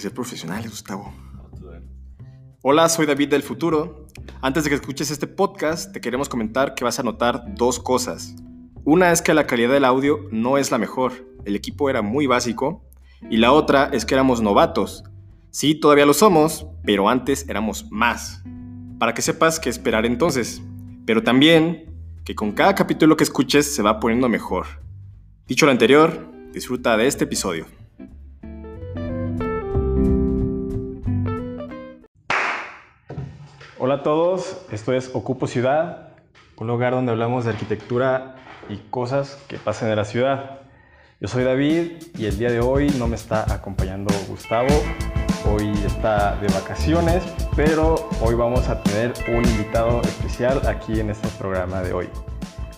ser profesionales, Gustavo. Hola, soy David del futuro. Antes de que escuches este podcast, te queremos comentar que vas a notar dos cosas. Una es que la calidad del audio no es la mejor, el equipo era muy básico, y la otra es que éramos novatos. Sí, todavía lo somos, pero antes éramos más. Para que sepas qué esperar entonces, pero también que con cada capítulo que escuches se va poniendo mejor. Dicho lo anterior, disfruta de este episodio. Hola a todos, esto es Ocupo Ciudad, un lugar donde hablamos de arquitectura y cosas que pasan en la ciudad. Yo soy David y el día de hoy no me está acompañando Gustavo, hoy está de vacaciones, pero hoy vamos a tener un invitado especial aquí en este programa de hoy.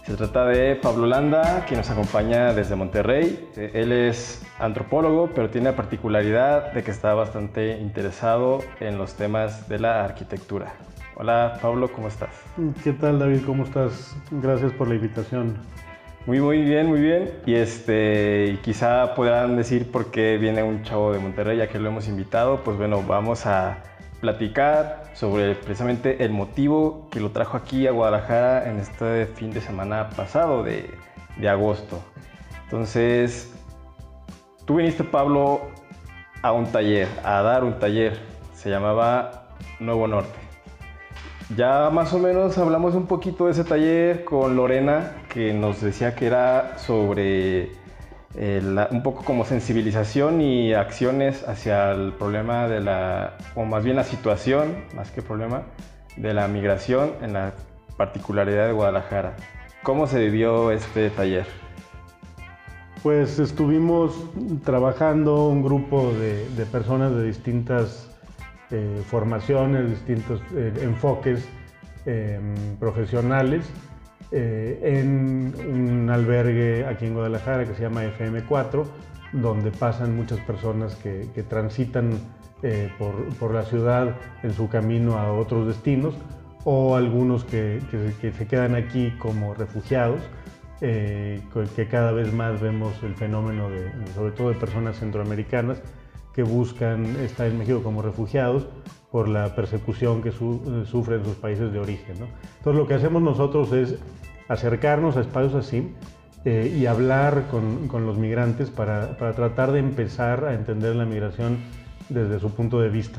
Se trata de Pablo Landa, quien nos acompaña desde Monterrey. Él es antropólogo, pero tiene la particularidad de que está bastante interesado en los temas de la arquitectura. Hola Pablo, ¿cómo estás? ¿Qué tal David? ¿Cómo estás? Gracias por la invitación. Muy, muy bien, muy bien. Y este, quizá podrán decir por qué viene un chavo de Monterrey, ya que lo hemos invitado. Pues bueno, vamos a platicar sobre precisamente el motivo que lo trajo aquí a Guadalajara en este fin de semana pasado de, de agosto. Entonces, tú viniste, Pablo, a un taller, a dar un taller. Se llamaba Nuevo Norte. Ya más o menos hablamos un poquito de ese taller con Lorena, que nos decía que era sobre eh, un poco como sensibilización y acciones hacia el problema de la, o más bien la situación, más que problema, de la migración en la particularidad de Guadalajara. ¿Cómo se vivió este taller? Pues estuvimos trabajando un grupo de, personas de distintas eh, formaciones, distintos eh, enfoques profesionales eh, en un albergue aquí en Guadalajara que se llama FM4, donde pasan muchas personas que, transitan por, la ciudad en su camino a otros destinos o algunos que, se quedan aquí como refugiados. que cada vez más vemos el fenómeno de, sobre todo de personas centroamericanas que buscan estar en México como refugiados por la persecución que eh, sufren sus países de origen. Entonces lo que hacemos nosotros es acercarnos a espacios así eh, y hablar con, los migrantes para, para, tratar de empezar a entender la migración desde su punto de vista.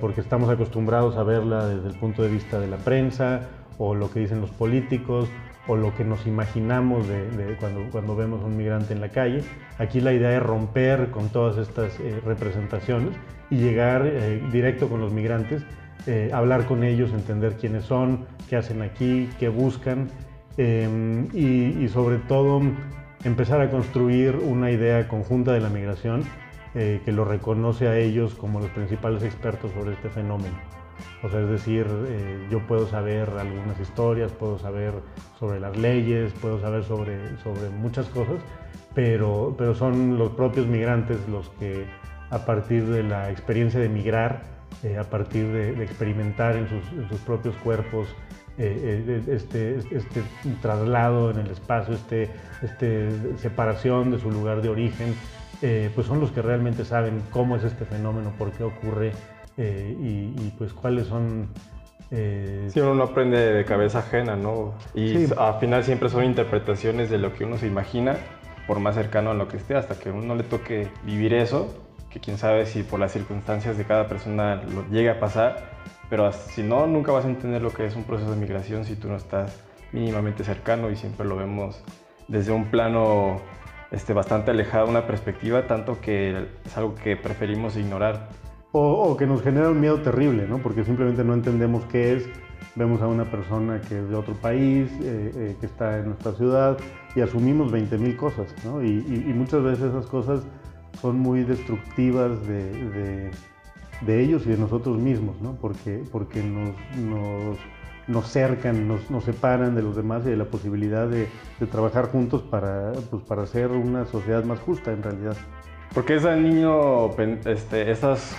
Porque estamos acostumbrados a verla desde el punto de vista de la prensa o lo que dicen los políticos o lo que nos imaginamos de, cuando, cuando vemos a un migrante en la calle. Aquí la idea es romper con todas estas eh, representaciones y llegar eh, directo con los migrantes, hablar con ellos, entender quiénes son, qué hacen aquí, qué buscan em, y, sobre todo empezar a construir una idea conjunta de la migración que lo reconoce a ellos como los principales expertos sobre este fenómeno. O sea, es decir, eh, yo puedo saber algunas historias, puedo saber sobre las leyes, puedo saber sobre, sobre muchas cosas, pero, pero son los propios migrantes los que a partir de la experiencia de migrar, eh, a partir de, experimentar en sus, propios cuerpos eh, este, este, traslado en el espacio, este, este separación de su lugar de origen, pues son los que realmente saben cómo es este fenómeno, por qué ocurre eh, y, pues cuáles son... Eh... Sí, uno no aprende de cabeza ajena, ¿no? Y al final siempre son interpretaciones de lo que uno se imagina, por más cercano a lo que esté, hasta que a uno le toque vivir eso, que quién sabe si por las circunstancias de cada persona lo llegue a pasar, pero si no, nunca vas a entender lo que es un proceso de migración si tú no estás mínimamente cercano y siempre lo vemos desde un plano este, bastante alejado, una perspectiva, tanto que es algo que preferimos ignorar o, que nos genera un miedo terrible, ¿no? porque simplemente no entendemos qué es. Vemos a una persona que es de otro país, eh, eh, que está en nuestra ciudad y asumimos 20 mil cosas. ¿no? Y, muchas veces esas cosas son muy destructivas de, de, ellos y de nosotros mismos, ¿no? porque, porque nos, nos, nos cercan, nos, nos, separan de los demás y de la posibilidad de, de trabajar juntos para, pues, para hacer una sociedad más justa en realidad. Porque ese niño, este, esas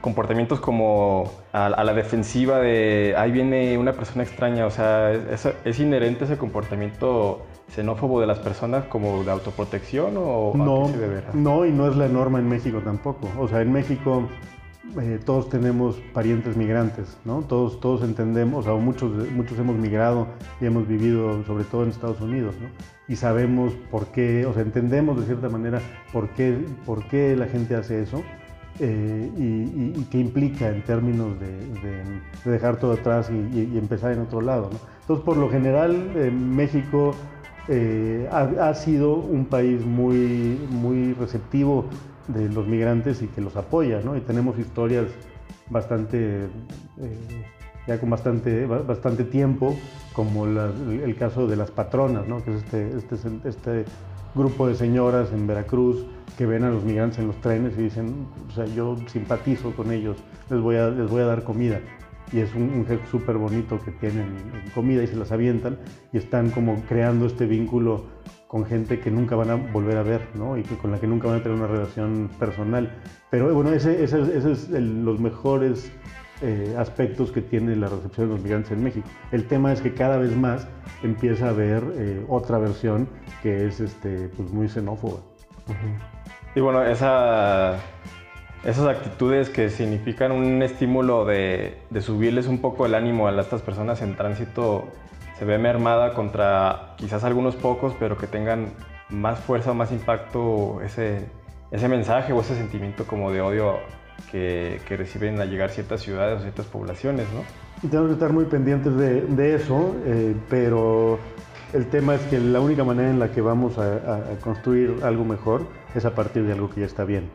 comportamientos como a, la defensiva de ahí viene una persona extraña, o sea, es, inherente ese comportamiento xenófobo de las personas como de autoprotección o no, a qué se deberá? No, y no es la norma en México tampoco. O sea, en México eh, todos tenemos parientes migrantes, ¿no? Todos, todos entendemos, o muchos, muchos hemos migrado y hemos vivido sobre todo en Estados Unidos, ¿no? Y sabemos por qué, o sea, entendemos de cierta manera por qué, por qué la gente hace eso eh, y, qué implica en términos de, dejar todo atrás y, empezar en otro lado, ¿no? Entonces, por lo general, eh, México ha, ha, sido un país muy, muy receptivo de los migrantes y que los apoya, ¿no? Y tenemos historias bastante, eh, ya con bastante, bastante tiempo, como el caso de las patronas, ¿no? Que es este, este, este grupo de señoras en Veracruz que ven a los migrantes en los trenes y dicen, o sea, yo simpatizo con ellos, les voy a, les voy a dar comida. Y es un, gesto súper bonito que tienen comida y se las avientan y están como creando este vínculo con gente que nunca van a volver a ver, ¿no? Y que, con la que nunca van a tener una relación personal. Pero bueno, ese, ese, ese es los mejores eh, aspectos que tiene la recepción de los migrantes en México. El tema es que cada vez más empieza a haber eh, otra versión que es este, pues muy xenófoba. Y bueno, esa, esas actitudes que significan un estímulo de, subirles un poco el ánimo a estas personas en tránsito se ve mermada contra quizás algunos pocos, pero que tengan más fuerza o más impacto ese, mensaje o ese sentimiento como de odio que, reciben al llegar ciertas ciudades o ciertas poblaciones, ¿no? Y tenemos que estar muy pendientes de, eso, eh, pero el tema es que la única manera en la que vamos a construir algo mejor es a partir de algo que ya está bien.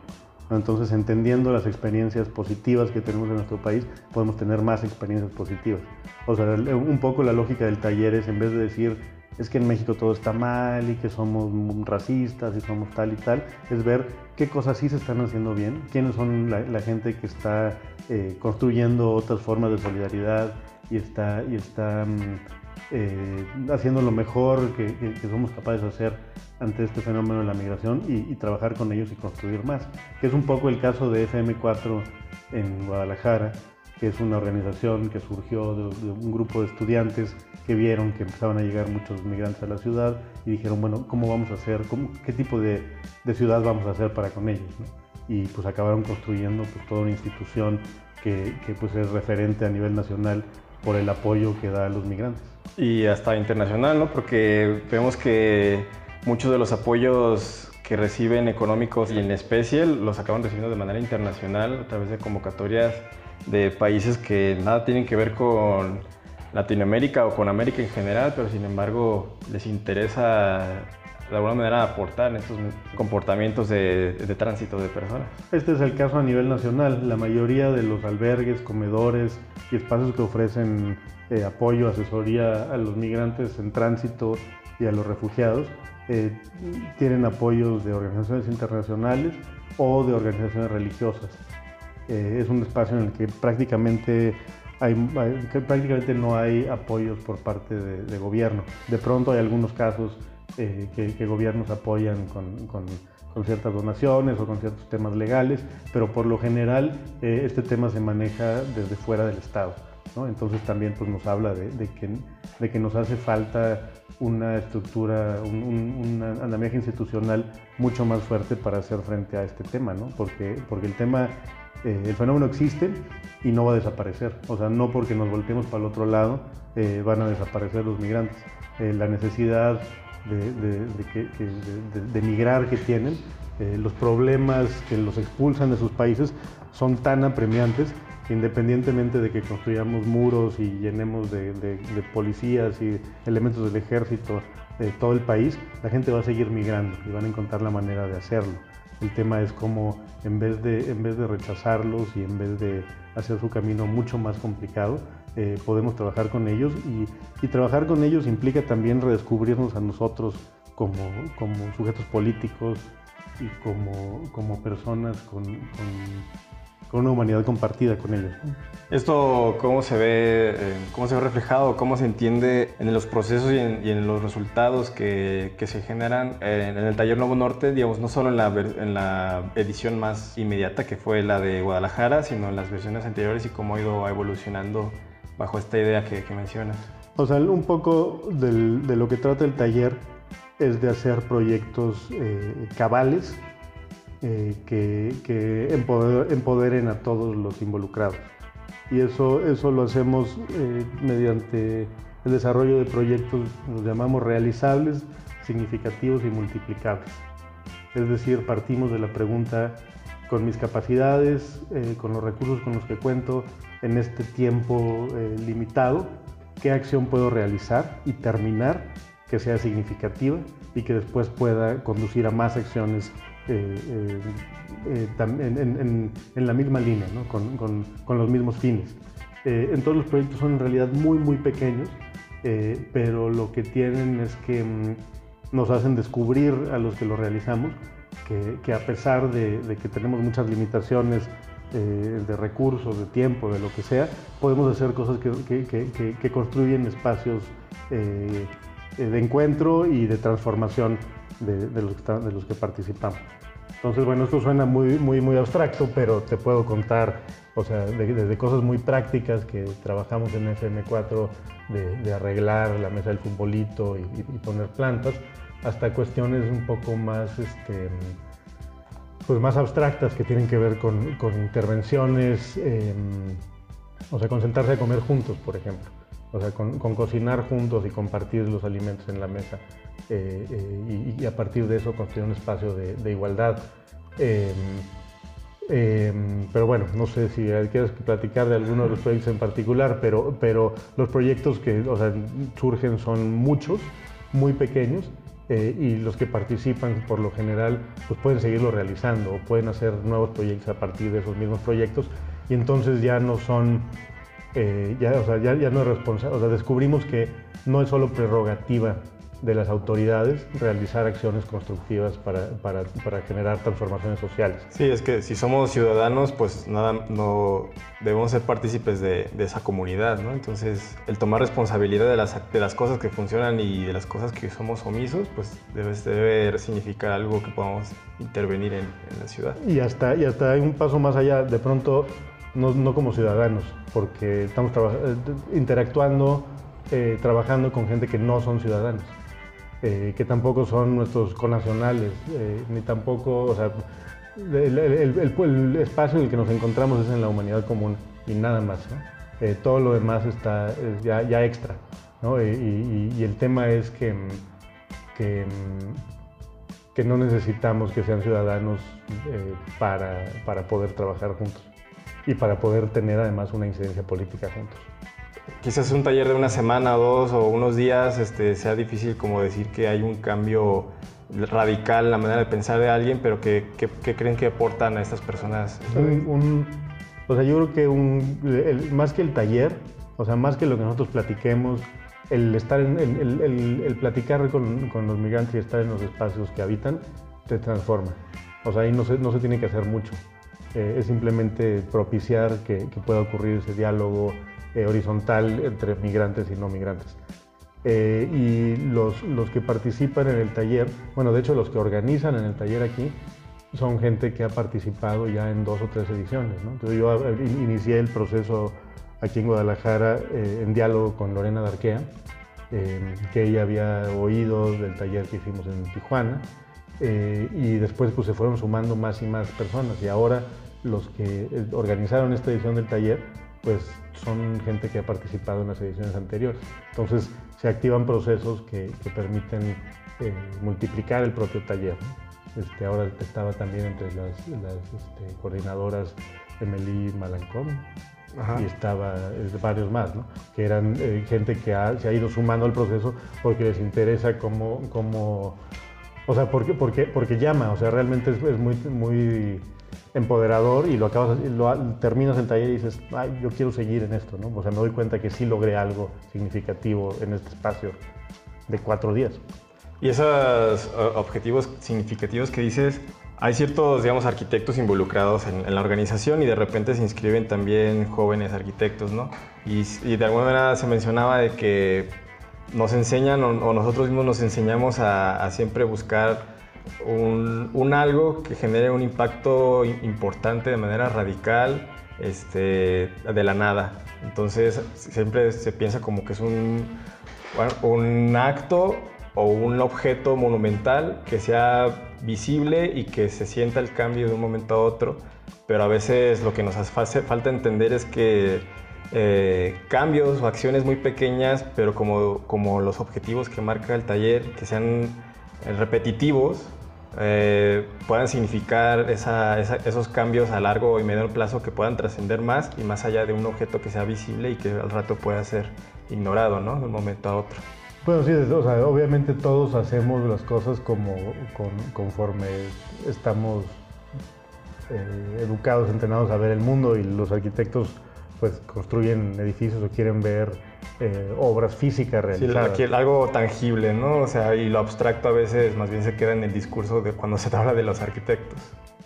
Entonces, entendiendo las experiencias positivas que tenemos en nuestro país, podemos tener más experiencias positivas. O sea, un poco la lógica del taller es, en vez de decir, es que en México todo está mal y que somos racistas y somos tal y tal, es ver qué cosas sí se están haciendo bien, quiénes son la, gente que está eh, construyendo otras formas de solidaridad y está, y está mm, eh, haciendo lo mejor que, somos capaces de hacer ante este fenómeno de la migración y, trabajar con ellos y construir más, que es un poco el caso de FM4 en Guadalajara, que es una organización que surgió de, un grupo de estudiantes que vieron que empezaban a llegar muchos migrantes a la ciudad y dijeron, bueno, ¿cómo vamos a hacer? ¿Qué tipo de, ciudad vamos a hacer para con ellos? Y pues acabaron construyendo pues, toda una institución que, que pues es referente a nivel nacional por el apoyo que da a los migrantes. Y hasta internacional, ¿no? Porque vemos que muchos de los apoyos que reciben económicos y en especie los acaban recibiendo de manera internacional a través de convocatorias de países que nada tienen que ver con Latinoamérica o con América en general, pero sin embargo les interesa de alguna manera aportar en estos comportamientos de, de, tránsito de personas. Este es el caso a nivel nacional. La mayoría de los albergues, comedores y espacios que ofrecen eh, apoyo, asesoría a los migrantes en tránsito y a los refugiados, eh, tienen apoyos de organizaciones internacionales o de organizaciones religiosas. Eh, es un espacio en el que prácticamente, hay, que prácticamente no hay apoyos por parte de, gobierno. De pronto hay algunos casos que, gobiernos apoyan con, con, con, ciertas donaciones o con ciertos temas legales, pero por lo general este tema se maneja desde fuera del Estado. Entonces también pues, nos habla de, que, de, que, nos hace falta una estructura, un, andamiaje institucional mucho más fuerte para hacer frente a este tema, ¿no? porque, porque el tema, eh, el fenómeno existe y no va a desaparecer. O sea, no porque nos volteemos para el otro lado eh, van a desaparecer los migrantes. Eh, la necesidad de, de, migrar que tienen, los problemas que los expulsan de sus países son tan apremiantes independientemente de que construyamos muros y llenemos de, policías y elementos del ejército de todo el país, la gente va a seguir migrando y van a encontrar la manera de hacerlo. El tema es cómo en vez de, en vez de rechazarlos y en vez de hacer su camino mucho más complicado, eh, podemos trabajar con ellos y, trabajar con ellos implica también redescubrirnos a nosotros como, como sujetos políticos y como, como personas con con una humanidad compartida con ellos. ¿Esto cómo se ve, eh, cómo se ve reflejado, cómo se entiende en los procesos y en, los resultados que, que se generan en, el Taller Nuevo Norte, digamos, no solo en la, en la edición más inmediata que fue la de Guadalajara, sino en las versiones anteriores y cómo ha ido evolucionando bajo esta idea que, que mencionas? O sea, un poco de lo que trata el taller es de hacer proyectos eh, cabales eh, que, empoderen a todos los involucrados. Y eso, eso lo hacemos eh, mediante el desarrollo de proyectos, los llamamos realizables, significativos y multiplicables. Es decir, partimos de la pregunta, con mis capacidades, con los recursos con los que cuento en este tiempo limitado, qué acción puedo realizar y terminar que sea significativa y que después pueda conducir a más acciones eh, eh, eh, en, la misma línea, con, los mismos fines. entonces los proyectos son en realidad muy, muy pequeños, pero lo que tienen es que mm, nos hacen descubrir a los que lo realizamos que, a pesar de, que tenemos muchas limitaciones de recursos, de tiempo, de lo que sea, podemos hacer cosas que, construyen espacios eh, de encuentro y de transformación de, los, que participamos. Entonces, bueno, esto suena muy, muy, muy abstracto, pero te puedo contar, o sea, desde cosas muy prácticas que trabajamos en FM4, de, arreglar la mesa del futbolito y, poner plantas, hasta cuestiones un poco más, este, pues más abstractas que tienen que ver con, con intervenciones, em, o sea, concentrarse a comer juntos, por ejemplo. O sea, con, cocinar juntos y compartir los alimentos en la mesa eh, eh, y, a partir de eso construir un espacio de, igualdad. Em, em, pero bueno, no sé si quieres platicar de alguno de los proyectos en particular, pero, pero los proyectos que surgen son muchos, muy pequeños, eh, y los que participan por lo general pues pueden seguirlo realizando o pueden hacer nuevos proyectos a partir de esos mismos proyectos. Y entonces ya no son eh, ya, o sea, ya, ya, no es responsable, o sea, descubrimos que no es solo prerrogativa de las autoridades realizar acciones constructivas para, para, para, generar transformaciones sociales. Sí, es que si somos ciudadanos, pues nada, no debemos ser partícipes de, de esa comunidad, ¿no? Entonces, el tomar responsabilidad de las, de las cosas que funcionan y de las cosas que somos omisos, pues debe, debe significar algo que podamos intervenir en, en la ciudad. Y hasta, y hasta hay un paso más allá, de pronto no, como ciudadanos, porque estamos eh, interactuando, eh, trabajando con gente que no son ciudadanos, eh, que tampoco son nuestros connacionales, ni tampoco, o sea, el, espacio en el que nos encontramos es en la humanidad común y nada más. todo lo demás está ya, ya, extra. Y, el tema es que, que, que, no necesitamos que sean ciudadanos para, para poder trabajar juntos y para poder tener además una incidencia política juntos. Quizás un taller de una semana dos o unos días este, sea difícil como decir que hay un cambio radical en la manera de pensar de alguien, pero ¿qué, creen que aportan a estas personas? o sea, yo creo que un, más que el taller, o sea, más que lo que nosotros platiquemos, el, estar en, el, el, platicar con, con, los migrantes y estar en los espacios que habitan, te transforma. O sea, ahí no se, no se tiene que hacer mucho. Eh, es simplemente propiciar que, pueda ocurrir ese diálogo eh, horizontal entre migrantes y no migrantes. Eh, y los, los, que participan en el taller, bueno, de hecho los que organizan en el taller aquí, son gente que ha participado ya en dos o tres ediciones. Entonces yo inicié el proceso aquí en Guadalajara en diálogo con Lorena Darquea, que ella había oído del taller que hicimos en Tijuana, y después pues, se fueron sumando más y más personas y ahora los que eh, organizaron esta edición del taller, pues son gente que ha participado en las ediciones anteriores. Entonces se activan procesos que, permiten eh, multiplicar el propio taller. Este, ahora estaba también entre las, este, coordinadoras Emily Malancón y estaba varios más, ¿no? que eran eh, gente que se ha ido sumando al proceso porque les interesa cómo, cómo o sea, porque, porque, porque llama, o sea, realmente es, es muy, muy empoderador y lo acabas, lo, terminas el taller y dices, Ay, yo quiero seguir en esto, ¿no? O sea, me doy cuenta que sí logré algo significativo en este espacio de cuatro días. Y esos objetivos significativos que dices, hay ciertos, digamos, arquitectos involucrados en, la organización y de repente se inscriben también jóvenes arquitectos, ¿no? Y, de alguna manera se mencionaba de que nos enseñan o, nosotros mismos nos enseñamos a, a siempre buscar un, algo que genere un impacto importante de manera radical este, de la nada. Entonces siempre se piensa como que es un, un acto o un objeto monumental que sea visible y que se sienta el cambio de un momento a otro, pero a veces lo que nos hace falta entender es que eh, cambios o acciones muy pequeñas, pero como, como los objetivos que marca el taller, que sean repetitivos, eh, puedan significar esos cambios a largo y medio plazo que puedan trascender más y más allá de un objeto que sea visible y que al rato pueda ser ignorado, ¿no? De un momento a otro. Bueno, sí, obviamente todos hacemos las cosas como conforme estamos eh, educados, entrenados a ver el mundo y los arquitectos pues construyen edificios o quieren ver eh, obras físicas realizadas. Sí, algo tangible, ¿no? O sea, y lo abstracto a veces más bien se queda en el discurso de cuando se habla de los arquitectos.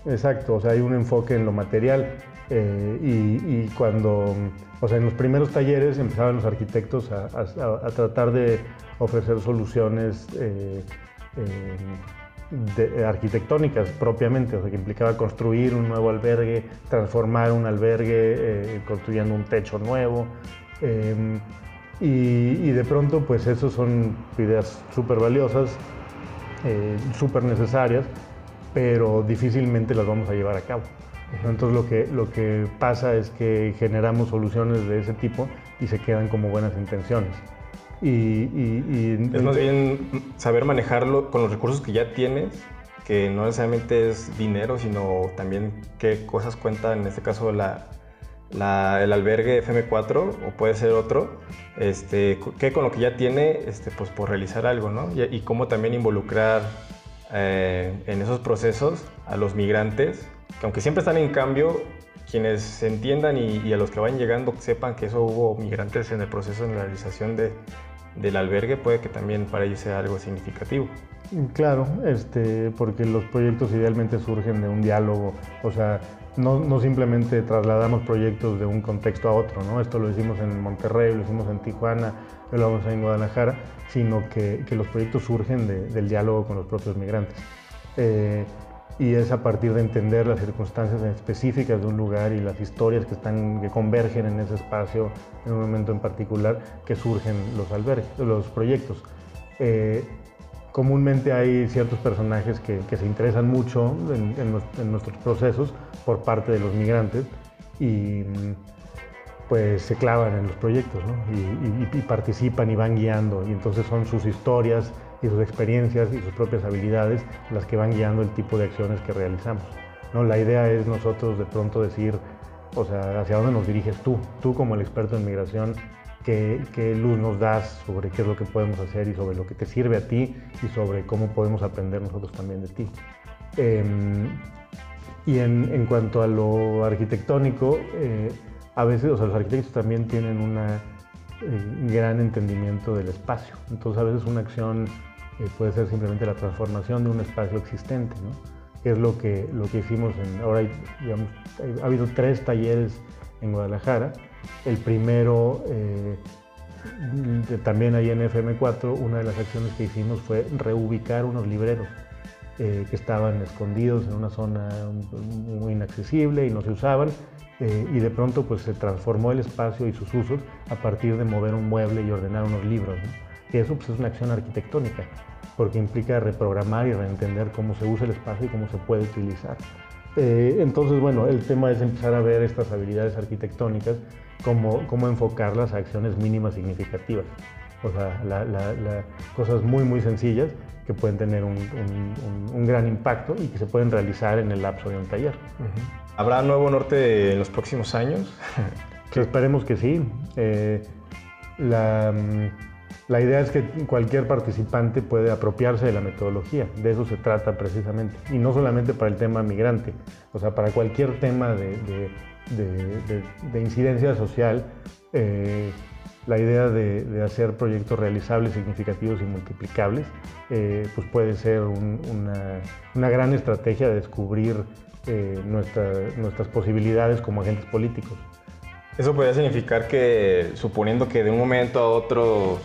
Exacto, o sea, hay un enfoque en lo material eh, y, cuando, o sea, en los primeros talleres empezaban los arquitectos a, tratar de ofrecer soluciones eh, arquitectónicas propiamente, o sea, que implicaba construir un nuevo albergue, transformar un albergue construyendo un techo nuevo. Y, de pronto, pues eso son ideas súper valiosas, eh, súper necesarias, pero difícilmente las vamos a llevar a cabo. Entonces lo que, lo que pasa es que generamos soluciones de ese tipo y se quedan como buenas intenciones. Y, es más bien saber manejarlo con los recursos que ya tienes, que no necesariamente es dinero, sino también qué cosas cuenta, en este caso, la, el albergue FM4 o puede ser otro, este, que con lo que ya tiene, este, pues por realizar algo, ¿no? Y, cómo también involucrar eh, en esos procesos a los migrantes, que aunque siempre están en cambio, quienes se entiendan y, a los que vayan llegando sepan que eso hubo migrantes en el proceso de realización de, del albergue, puede que también para ellos sea algo significativo. Claro, este, porque los proyectos idealmente surgen de un diálogo, o sea, no, simplemente trasladamos proyectos de un contexto a otro, ¿no? Esto lo hicimos en Monterrey, lo hicimos en Tijuana, lo vamos en Guadalajara, sino que, los proyectos surgen del diálogo con los propios migrantes. Eh, y es a partir de entender las circunstancias específicas de un lugar y las historias que, están, que convergen en ese espacio en un momento en particular que surgen los, albergues, los proyectos. Eh, comúnmente hay ciertos personajes que, se interesan mucho en, nuestros procesos por parte de los migrantes y pues se clavan en los proyectos y, participan y van guiando y entonces son sus historias y sus experiencias y sus propias habilidades las que van guiando el tipo de acciones que realizamos. ¿no? La idea es nosotros de pronto decir, o sea, hacia dónde nos diriges tú, tú como el experto en migración, qué, luz nos das sobre qué es lo que podemos hacer y sobre lo que te sirve a ti y sobre cómo podemos aprender nosotros también de ti. Em, y en, cuanto a lo arquitectónico, eh, a veces los arquitectos también tienen un eh, gran entendimiento del espacio. Entonces a veces una acción eh, puede ser simplemente la transformación de un espacio existente, ¿no? es lo que, lo que hicimos en, ahora ha habido tres talleres en Guadalajara el primero, también ahí en FM4, una de las acciones que hicimos fue reubicar unos libreros eh, que estaban escondidos en una zona muy inaccesible y no se usaban. Eh, y de pronto pues se transformó el espacio y sus usos a partir de mover un mueble y ordenar unos libros. Y eso pues, es una acción arquitectónica, porque implica reprogramar y reentender cómo se usa el espacio y cómo se puede utilizar. entonces, bueno, el tema es empezar a ver estas habilidades arquitectónicas cómo, cómo enfocarlas a acciones mínimas significativas. O sea, cosas muy, muy sencillas que pueden tener un, un, gran impacto y que se pueden realizar en el lapso de un taller. ¿Habrá nuevo norte en los próximos años? Esperemos que sí. Eh, la, la, idea es que cualquier participante puede apropiarse de la metodología. De eso se trata precisamente. Y no solamente para el tema migrante, o sea, para cualquier tema de de, incidencia social, eh, la idea de, hacer proyectos realizables, significativos y multiplicables, eh, pues puede ser una, gran estrategia de descubrir eh, nuestras posibilidades como agentes políticos. Eso podría significar que, suponiendo que de un momento a otro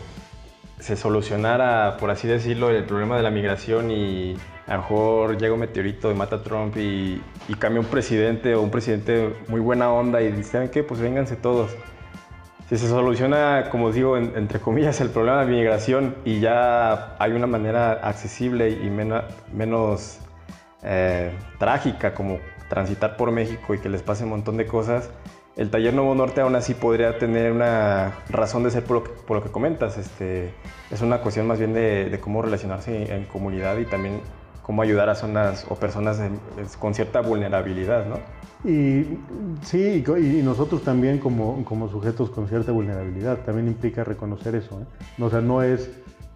se solucionara, por así decirlo, el problema de la migración y a lo mejor llega un meteorito y mata a Trump y, cambia un presidente o un presidente muy buena onda y dice, ¿saben qué? Pues vénganse todos. Si se soluciona, como digo, entre comillas, el problema de migración y ya hay una manera accesible y menos eh, trágica como transitar por México y que les pase un montón de cosas, el taller Nuevo Norte aún así podría tener una razón de ser por lo que, comentas. Este, es una cuestión más bien de, cómo relacionarse en comunidad y también cómo ayudar a zonas o personas con cierta vulnerabilidad, ¿no? Y sí, y, nosotros también como, como, sujetos con cierta vulnerabilidad, también implica reconocer eso. ¿eh? O sea, no es,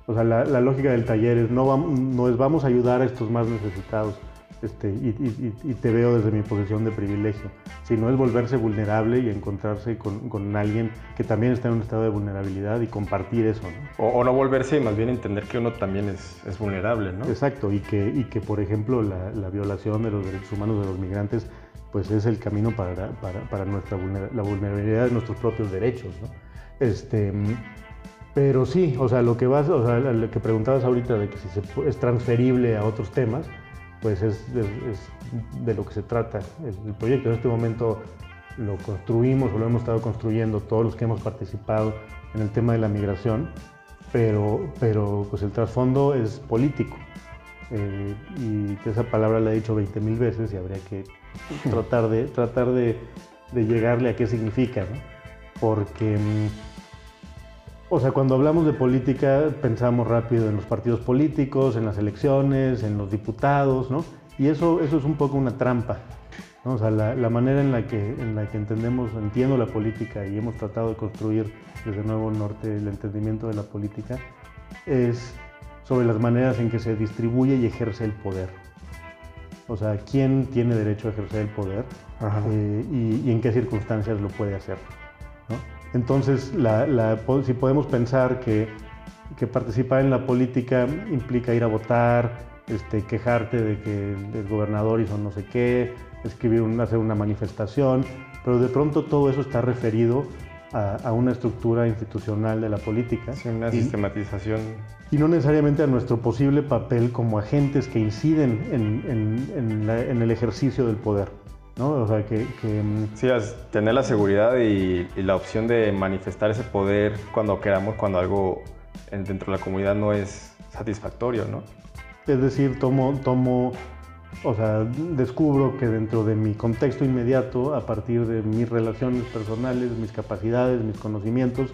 o sea, la, lógica del taller es no, no es vamos a ayudar a estos más necesitados, este, y, te veo desde mi posición de privilegio, sino es volverse vulnerable y encontrarse con, con, alguien que también está en un estado de vulnerabilidad y compartir eso. ¿no? O, no volverse y más bien entender que uno también es, es vulnerable. ¿no? Exacto, y que, y que por ejemplo la, la violación de los derechos humanos de los migrantes pues es el camino para, para, para nuestra la vulnerabilidad de nuestros propios derechos. ¿no? Este, pero sí, o sea, lo que vas, o sea, lo que preguntabas ahorita de que si se, es transferible a otros temas, pues es, de lo que se trata el, proyecto. En este momento lo construimos o lo hemos estado construyendo todos los que hemos participado en el tema de la migración, pero, pero pues el trasfondo es político. Eh, y esa palabra la he dicho 20 mil veces y habría que tratar de, tratar de, llegarle a qué significa, ¿no? Porque mm, o sea, cuando hablamos de política pensamos rápido en los partidos políticos, en las elecciones, en los diputados, ¿no? Y eso, eso es un poco una trampa. ¿no? O sea, la, manera en la, que, en la que entendemos, entiendo la política y hemos tratado de construir desde Nuevo Norte el entendimiento de la política es sobre las maneras en que se distribuye y ejerce el poder. O sea, quién tiene derecho a ejercer el poder eh, y, y en qué circunstancias lo puede hacer. Entonces, si podemos pensar que, participar en la política implica ir a votar, este, quejarte de que el gobernador hizo no sé qué, escribir hacer una manifestación, pero de pronto todo eso está referido a, una estructura institucional de la política. Sí, una sistematización. Y no necesariamente a nuestro posible papel como agentes que inciden en el ejercicio del poder. ¿No? O sea, que... Mm, sí, tener la seguridad y, la opción de manifestar ese poder cuando queramos, cuando algo dentro de la comunidad no es satisfactorio, ¿no? Es decir, tomo, tomo, o sea, descubro que dentro de mi contexto inmediato, a partir de mis relaciones personales, mis capacidades, mis conocimientos,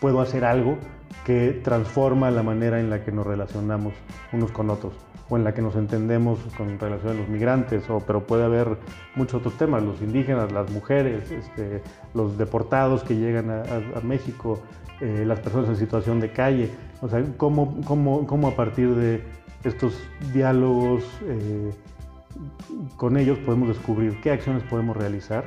puedo hacer algo que transforma la manera en la que nos relacionamos unos con otros o en la que nos entendemos con relación a los migrantes, o, pero puede haber muchos otros temas, los indígenas, las mujeres, este, los deportados que llegan a, México, eh, las personas en situación de calle, o sea, cómo, cómo, cómo a partir de estos diálogos eh, con ellos podemos descubrir qué acciones podemos realizar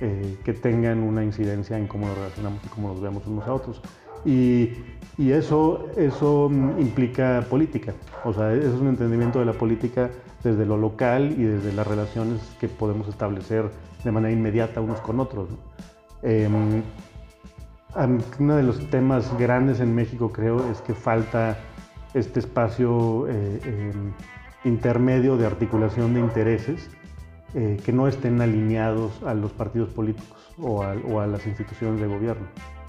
eh, que tengan una incidencia en cómo nos relacionamos y cómo nos vemos unos a otros. Y, y eso, eso mm, implica política, o sea, eso es un entendimiento de la política desde lo local y desde las relaciones que podemos establecer de manera inmediata unos con otros. Em, uno de los temas grandes en México creo es que falta este espacio eh, em, intermedio de articulación de intereses eh, que no estén alineados a los partidos políticos o a las instituciones de gobierno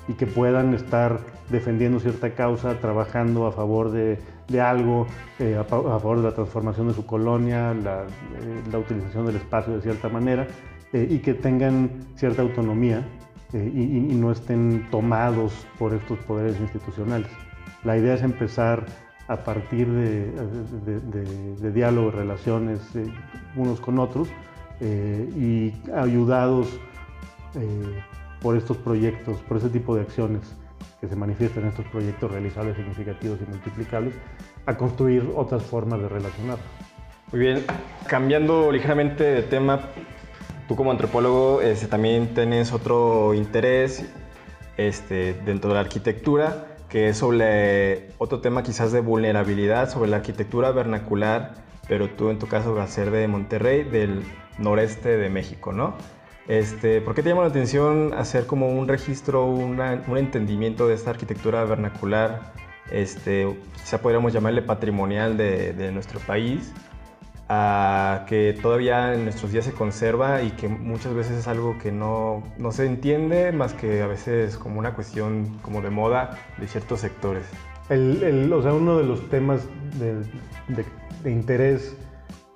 y que puedan estar defendiendo cierta causa, trabajando a favor de, algo, eh, a, favor de la transformación de su colonia, la, eh, la utilización del espacio de cierta manera, eh, y que tengan cierta autonomía y, y, no estén tomados por estos poderes institucionales. La idea es empezar a partir de, de, de, de diálogo, relaciones unos con otros y ayudados por estos proyectos, por ese tipo de acciones que se manifiestan en estos proyectos realizables, significativos y multiplicables, a construir otras formas de relacionar. Muy bien, cambiando ligeramente de tema, tú como antropólogo este, también tienes otro interés este, dentro de la arquitectura, que es sobre otro tema quizás de vulnerabilidad, sobre la arquitectura vernacular, pero tú en tu caso vas a ser de Monterrey, del noreste de México, ¿no? Este, ¿Por qué te llama la atención hacer como un registro, un entendimiento de esta arquitectura vernacular? Este, quizá podríamos llamarle patrimonial de, nuestro país. a que todavía en nuestros días se conserva y que muchas veces es algo que no, no se entiende más que a veces como una cuestión como de moda de ciertos sectores. El, o sea, uno de los temas de, de, interés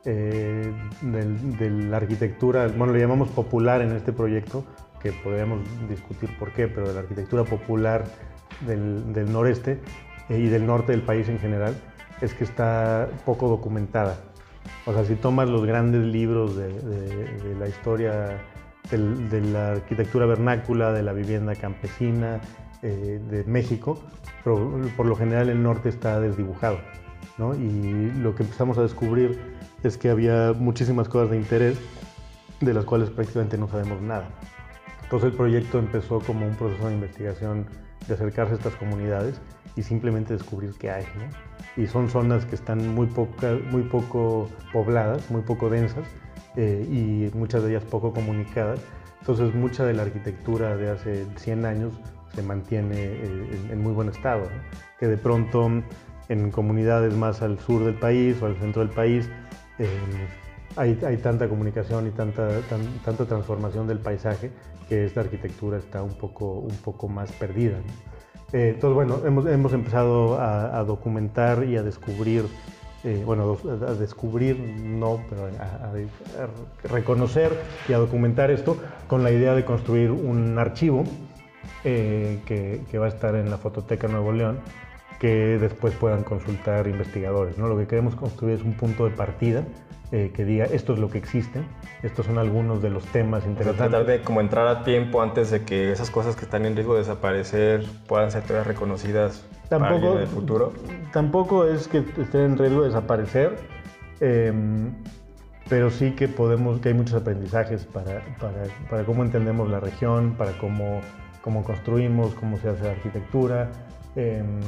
eh, de, la arquitectura, bueno, lo llamamos popular en este proyecto, que podríamos discutir por qué, pero de la arquitectura popular del, del noreste eh, y del norte del país en general, es que está poco documentada. O sea, si tomas los grandes libros de, la historia de la arquitectura vernácula, de la vivienda campesina eh, de México, por, lo general el norte está desdibujado. ¿no? Y lo que empezamos a descubrir es que había muchísimas cosas de interés de las cuales prácticamente no sabemos nada. Entonces el proyecto empezó como un proceso de investigación de acercarse a estas comunidades y simplemente descubrir qué hay. Y son zonas que están muy, poca, muy poco pobladas, muy poco densas eh, y muchas de ellas poco comunicadas. Entonces mucha de la arquitectura de hace 100 años se mantiene eh, en, muy buen estado, que de pronto en comunidades más al sur del país o al centro del país hay, tanta comunicación y tanta, transformación del paisaje que esta arquitectura está un poco, más perdida. Eh, entonces, bueno, hemos, hemos empezado a, documentar y a descubrir, eh, bueno, a descubrir, no, pero a, reconocer y a documentar esto con la idea de construir un archivo eh, que, que, va a estar en la Fototeca Nuevo León, que después puedan consultar investigadores. ¿no? Lo que queremos construir es un punto de partida eh, que diga esto es lo que existe, estos son algunos de los temas interesantes. tratar de como entrar a tiempo antes de que esas cosas que están en riesgo de desaparecer puedan ser todas reconocidas tampoco, en el futuro. Tampoco es que estén en riesgo de desaparecer, em, pero sí que podemos, que hay muchos aprendizajes para, para, para cómo entendemos la región, para cómo, cómo construimos, cómo se hace la arquitectura. Em,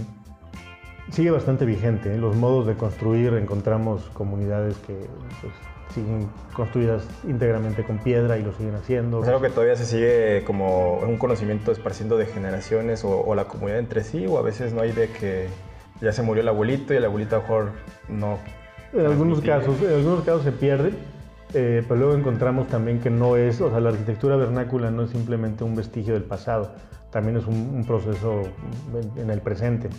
sigue bastante vigente. En ¿eh? los modos de construir encontramos comunidades que pues, siguen construidas íntegramente con piedra y lo siguen haciendo. Es algo que todavía se sigue como un conocimiento esparciendo de generaciones o, la comunidad entre sí, o a veces no hay de que ya se murió el abuelito y el abuelito a lo mejor no. En algunos casos, en algunos casos se pierde, eh, pero luego encontramos también que no es, o sea, la arquitectura vernácula no es simplemente un vestigio del pasado, también es un, proceso en el presente.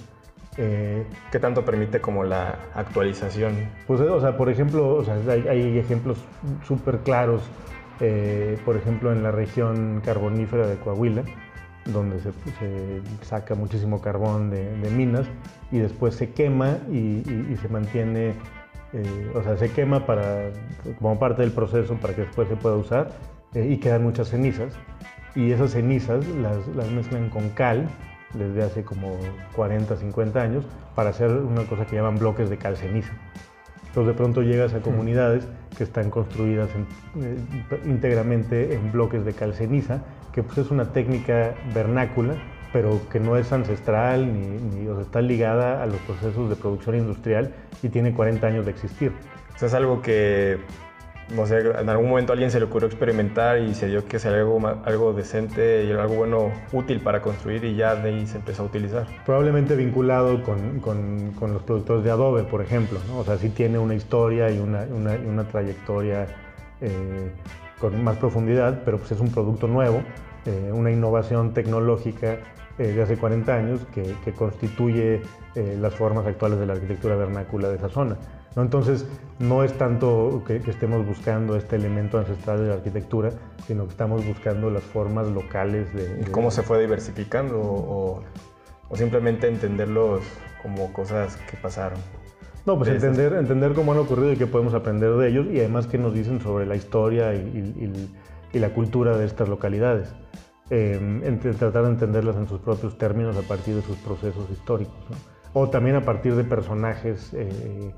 Eh, ¿Qué tanto permite como la actualización? Pues, o sea, por ejemplo, o sea, hay, ejemplos súper claros, eh, por ejemplo, en la región carbonífera de Coahuila, donde se, saca muchísimo carbón de, minas y después se quema y, se mantiene, eh, o sea, se quema para, como parte del proceso para que después se pueda usar y quedan muchas cenizas. Y esas cenizas las, las mezclan con cal desde hace como 40, 50 años para hacer una cosa que llaman bloques de calceniza. Entonces de pronto llegas a comunidades que están construidas eh, íntegramente en bloques de calceniza, que pues es una técnica vernácula, pero que no es ancestral ni, o está ligada a los procesos de producción industrial y tiene 40 años de existir. O es algo que no sé, en algún momento a alguien se le ocurrió experimentar y se dio que sea algo, algo decente y algo bueno, útil para construir y ya de ahí se empezó a utilizar. Probablemente vinculado con, con, con los productores de Adobe, por ejemplo, ¿no? O sea, sí tiene una historia y una, una, una trayectoria eh, con más profundidad, pero pues es un producto nuevo, eh, una innovación tecnológica eh, de hace 40 años que, que constituye las formas actuales de la arquitectura vernácula de esa zona. Entonces, no es tanto que, estemos buscando este elemento ancestral de la arquitectura, sino que estamos buscando las formas locales de... ¿Cómo se fue diversificando o, simplemente entenderlos como cosas que pasaron? No, pues entender, entender cómo han ocurrido y qué podemos aprender de ellos y además qué nos dicen sobre la historia y, la cultura de estas localidades. Eh, tratar de entenderlas en sus propios términos a partir de sus procesos históricos. O también a partir de personajes eh,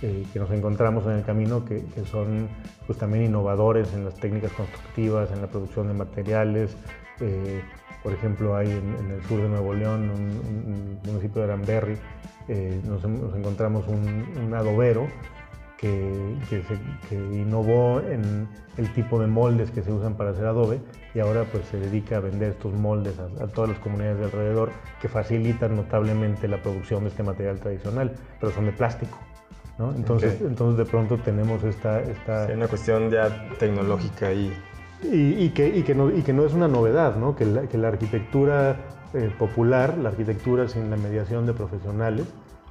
eh, que nos encontramos en el camino que, son pues, también innovadores en las técnicas constructivas, en la producción de materiales. Eh, por ejemplo, hay en, el sur de Nuevo León, un, municipio de Aranberry, eh, nos, encontramos un, adobero que, que, innovó en el tipo de moldes que se usan para hacer adobe y ahora pues se dedica a vender estos moldes a, todas las comunidades de alrededor que facilitan notablemente la producción de este material tradicional, pero son de plástico. ¿No? Entonces, entonces de pronto tenemos esta... esta sí, una cuestión ya tecnológica. Y, y, que, y, que no, y que no es una novedad, ¿no? que, la, que la arquitectura eh, popular, la arquitectura sin la mediación de profesionales,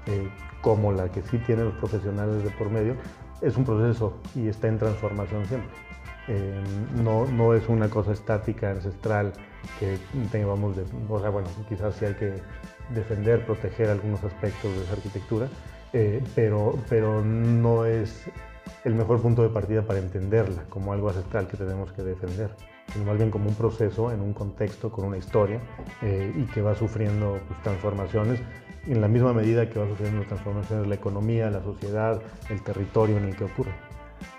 eh, como la que sí tienen los profesionales de por medio, es un proceso y está en transformación siempre. Eh, no, no, es una cosa estática, ancestral, que tengamos, de, o sea, bueno, quizás sí hay que defender, proteger algunos aspectos de esa arquitectura, eh, pero, pero no es el mejor punto de partida para entenderla como algo ancestral que tenemos que defender, sino más bien como un proceso en un contexto, con una historia, eh, y que va sufriendo pues, transformaciones en la misma medida que va sufriendo transformaciones la economía, la sociedad, el territorio en el que ocurre.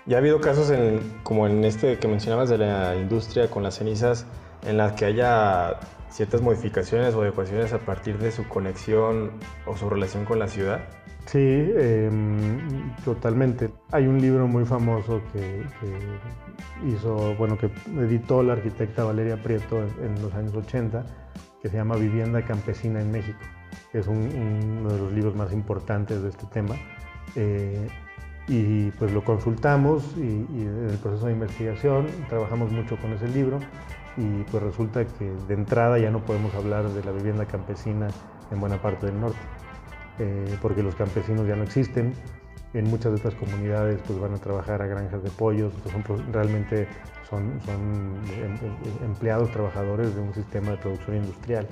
Ya ha habido casos en, como en este que mencionabas de la industria con las cenizas, en las que haya ciertas modificaciones o adecuaciones a partir de su conexión o su relación con la ciudad. Sí, eh, totalmente. Hay un libro muy famoso que, hizo, bueno, que editó la arquitecta Valeria Prieto en, los años 80, que se llama Vivienda Campesina en México. Es un, uno de los libros más importantes de este tema. Eh, y pues lo consultamos y, en el proceso de investigación trabajamos mucho con ese libro y pues resulta que de entrada ya no podemos hablar de la vivienda campesina en buena parte del norte, eh, porque los campesinos ya no existen. En muchas de estas comunidades pues van a trabajar a granjas de pollos, son, realmente son, son em, em, empleados, trabajadores de un sistema de producción industrial.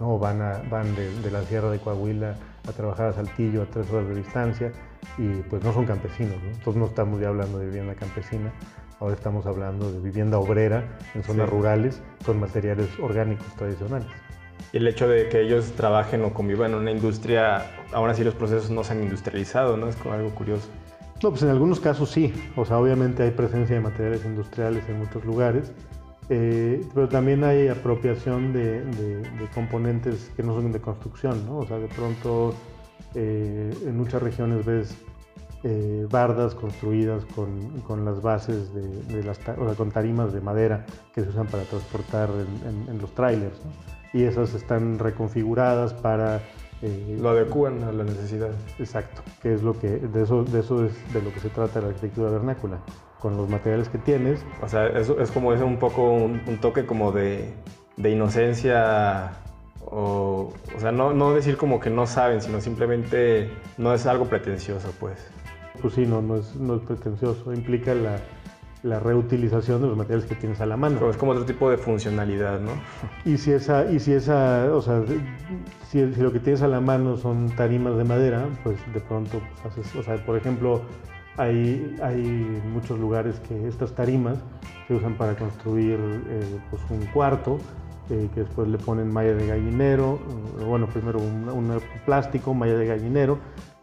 ¿no? Van, a, van de, de, la sierra de Coahuila a trabajar a Saltillo a tres horas de distancia y pues no son campesinos. ¿no? Entonces no estamos ya hablando de vivienda campesina, ahora estamos hablando de vivienda obrera en zonas sí. rurales con materiales orgánicos tradicionales. El hecho de que ellos trabajen o convivan en una industria, aún así los procesos no se han industrializado, ¿no? Es como algo curioso. No, pues en algunos casos sí. O sea, obviamente hay presencia de materiales industriales en muchos lugares, eh, pero también hay apropiación de, componentes que no son de construcción, ¿no? O sea, de pronto eh, en muchas regiones ves eh, bardas construidas con, con las bases de, las, o sea, con tarimas de madera que se usan para transportar en los trailers, ¿no? Y esas están reconfiguradas para eh, lo adecúan a la necesidad. Exacto, que es lo que de eso de eso es de lo que se trata la arquitectura vernácula, con los materiales que tienes. O sea, eso es como es un poco un, un toque como de, de inocencia o, o sea, no, no decir como que no saben, sino simplemente no es algo pretencioso, pues. Pues sí, no, no es, no es pretencioso, implica la, la reutilización de los materiales que tienes a la mano. Pero es como otro tipo de funcionalidad, ¿no? Y si esa, y si esa, o sea, si, si lo que tienes a la mano son tarimas de madera, pues de pronto pues haces, o sea, por ejemplo, hay, hay muchos lugares que estas tarimas se usan para construir eh, pues un cuarto, eh, que después le ponen malla de gallinero, bueno, primero un, un, plástico, malla de gallinero,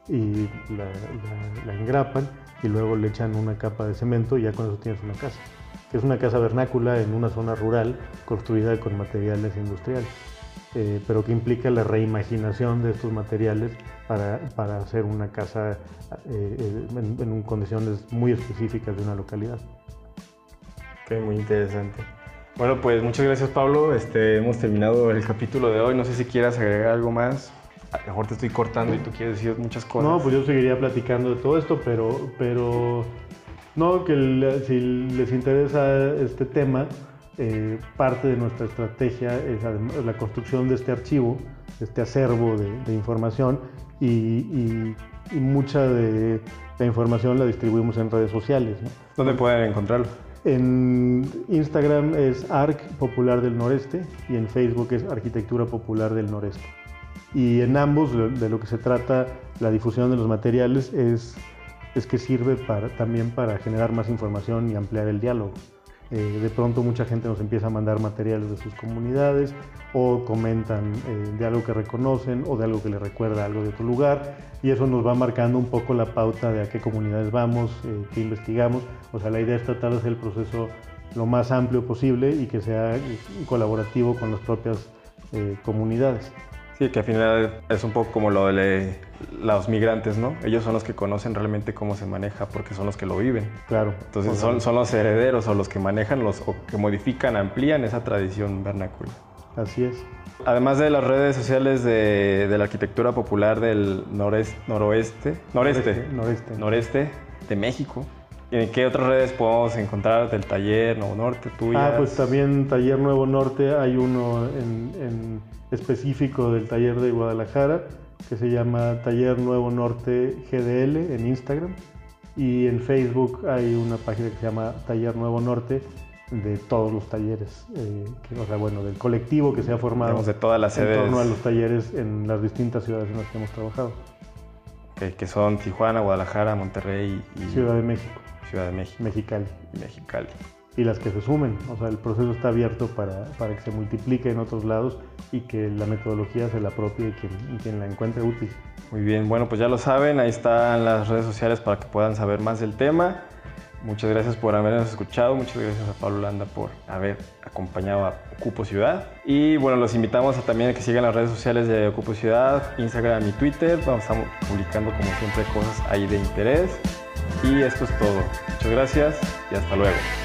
y la, la, la engrapan y luego le echan una capa de cemento y ya con eso tienes una casa. Que es una casa vernácula en una zona rural construida con materiales industriales, eh, pero que implica la reimaginación de estos materiales para, para hacer una casa eh, en, en, condiciones muy específicas de una localidad. Ok, muy interesante. Bueno, pues muchas gracias Pablo. Este, hemos terminado el capítulo de hoy. No sé si quieras agregar algo más a lo mejor te estoy cortando y tú quieres decir muchas cosas. No, pues yo seguiría platicando de todo esto, pero, pero no, que si les interesa este tema, eh, parte de nuestra estrategia es la construcción de este archivo, este acervo de, de información y, y, y, mucha de la información la distribuimos en redes sociales. ¿no? ¿Dónde pueden encontrarlo? En Instagram es ARC Popular del Noreste y en Facebook es Arquitectura Popular del Noreste y en ambos de lo que se trata la difusión de los materiales es, es que sirve también para generar más información y ampliar el diálogo. Eh, de pronto mucha gente nos empieza a mandar materiales de sus comunidades o comentan eh, de algo que reconocen o de algo que les recuerda algo de otro lugar y eso nos va marcando un poco la pauta de a qué comunidades vamos, eh, qué investigamos. O sea, la idea es tratar de hacer el proceso lo más amplio posible y que sea colaborativo con las propias comunidades. Sí, que al final es un poco como lo de los migrantes, ¿no? Ellos son los que conocen realmente cómo se maneja porque son los que lo viven. Claro. Entonces son, son los herederos o los que manejan los, o que modifican, amplían esa tradición vernácula. Así es. Además de las redes sociales de, de la arquitectura popular del noreste, noroeste, noreste, Noreste. noreste de México. ¿En qué otras redes podemos encontrar del taller Nuevo Norte, tuya? Ah, pues también Taller Nuevo Norte, hay uno en, en específico del taller de Guadalajara que se llama Taller Nuevo Norte GDL en Instagram y en Facebook hay una página que se llama Taller Nuevo Norte de todos los talleres, eh, que, o sea, bueno, del colectivo que se ha formado Digamos, de todas las en sedes torno a los talleres en las distintas ciudades en las que hemos trabajado. que son Tijuana, Guadalajara, Monterrey y Ciudad de México, Ciudad de México Mexicali. y Mexicali. y las que se sumen. O sea, el proceso está abierto para, para que se multiplique en otros lados y que la metodología se la apropie quien, quien la encuentre útil. Muy bien, bueno, pues ya lo saben, ahí están las redes sociales para que puedan saber más del tema. Muchas gracias por habernos escuchado, muchas gracias a Pablo Landa por haber acompañado a Ocupo Ciudad. Y bueno, los invitamos a también a que sigan las redes sociales de Ocupo Ciudad, Instagram y Twitter. A estar publicando como siempre cosas ahí de interés. Y esto es todo. Muchas gracias y hasta luego.